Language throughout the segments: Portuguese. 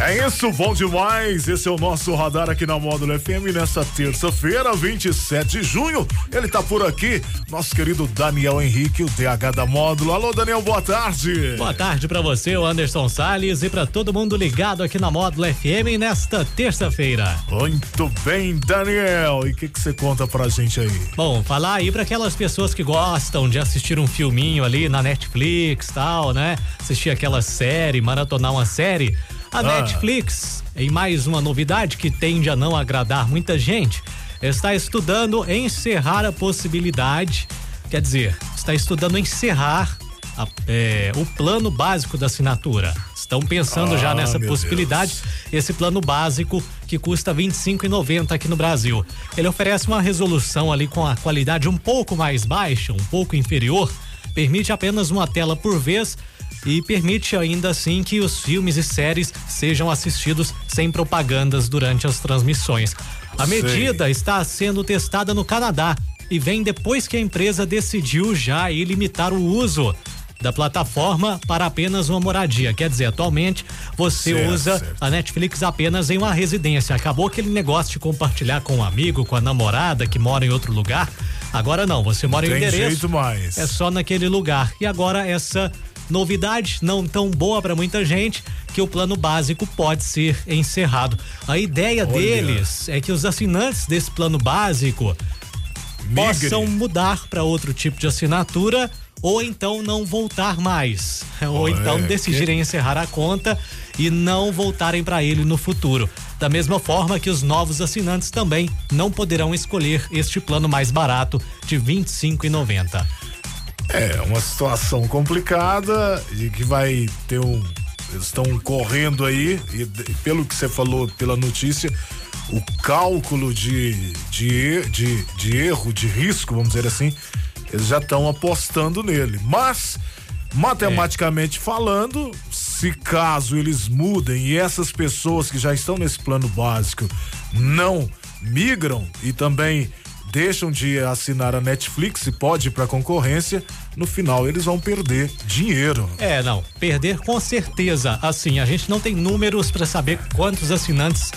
É isso, bom demais. Esse é o nosso radar aqui na Módulo FM nessa terça-feira, 27 de junho. Ele tá por aqui, nosso querido Daniel Henrique, o DH da Módulo. Alô, Daniel, boa tarde. Boa tarde para você, o Anderson Sales e para todo mundo ligado aqui na Módulo FM nesta terça-feira. Muito bem, Daniel. E o que que você conta pra gente aí? Bom, falar aí para aquelas pessoas que gostam de assistir um filminho ali na Netflix, tal, né? Assistir aquela série, maratonar uma série. A ah. Netflix, em mais uma novidade que tende a não agradar muita gente, está estudando encerrar a possibilidade, quer dizer, está estudando encerrar a, é, o plano básico da assinatura. Estão pensando ah, já nessa possibilidade. Deus. Esse plano básico que custa R$ 25,90 aqui no Brasil. Ele oferece uma resolução ali com a qualidade um pouco mais baixa, um pouco inferior, permite apenas uma tela por vez e permite ainda assim que os filmes e séries sejam assistidos sem propagandas durante as transmissões. A Sei. medida está sendo testada no Canadá e vem depois que a empresa decidiu já limitar o uso da plataforma para apenas uma moradia. Quer dizer, atualmente você certo, usa certo. a Netflix apenas em uma residência. Acabou aquele negócio de compartilhar com um amigo, com a namorada que mora em outro lugar. Agora não, você mora não em endereço. Jeito mais. É só naquele lugar. E agora essa Novidade não tão boa para muita gente que o plano básico pode ser encerrado. A ideia Olha. deles é que os assinantes desse plano básico Migre. possam mudar para outro tipo de assinatura ou então não voltar mais, ou então decidirem que... encerrar a conta e não voltarem para ele no futuro. Da mesma forma que os novos assinantes também não poderão escolher este plano mais barato de R$ 25,90. É, uma situação complicada e que vai ter um. Eles estão correndo aí, e pelo que você falou, pela notícia, o cálculo de, de, de, de erro, de risco, vamos dizer assim, eles já estão apostando nele. Mas, matematicamente é. falando, se caso eles mudem e essas pessoas que já estão nesse plano básico não migram e também deixam de assinar a Netflix e pode ir para concorrência, no final eles vão perder dinheiro. É, não, perder com certeza. Assim, a gente não tem números para saber quantos assinantes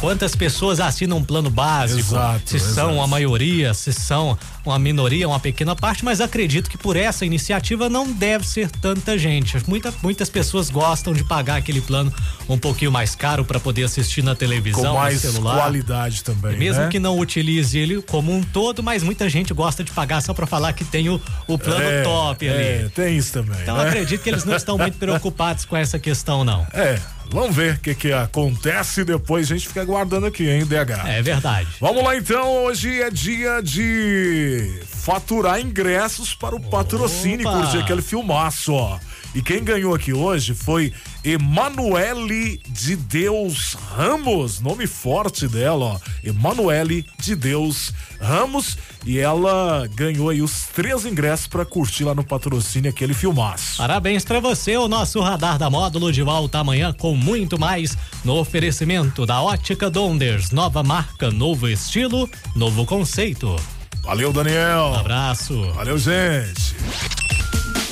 quantas pessoas assinam um plano básico, exato, se exato. são a maioria, se são uma minoria, uma pequena parte, mas acredito que por essa iniciativa não deve ser tanta gente. Muita, muitas pessoas gostam de pagar aquele plano um pouquinho mais caro para poder assistir na televisão, Com mais no celular. qualidade também. Mesmo né? que não utilize ele como um todo, mas muita gente gosta de pagar só para falar que tem o, o plano é, top ali. É, tem isso também. Então né? acredito que eles não estão muito preocupados com essa questão, não. É. Vamos ver o que, que acontece depois. A gente fica aguardando aqui, hein, DH? É verdade. Vamos lá então. Hoje é dia de faturar ingressos para o patrocínio curtir aquele filmaço, ó. E quem ganhou aqui hoje foi Emanuele de Deus Ramos, nome forte dela, ó. Emanuele de Deus Ramos. E ela ganhou aí os três ingressos para curtir lá no patrocínio aquele filmaço. Parabéns para você, o nosso radar da módulo de volta amanhã com muito mais no oferecimento da Ótica Donders, nova marca, novo estilo, novo conceito. Valeu, Daniel. Um abraço. Valeu, gente.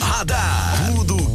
Radar. Tudo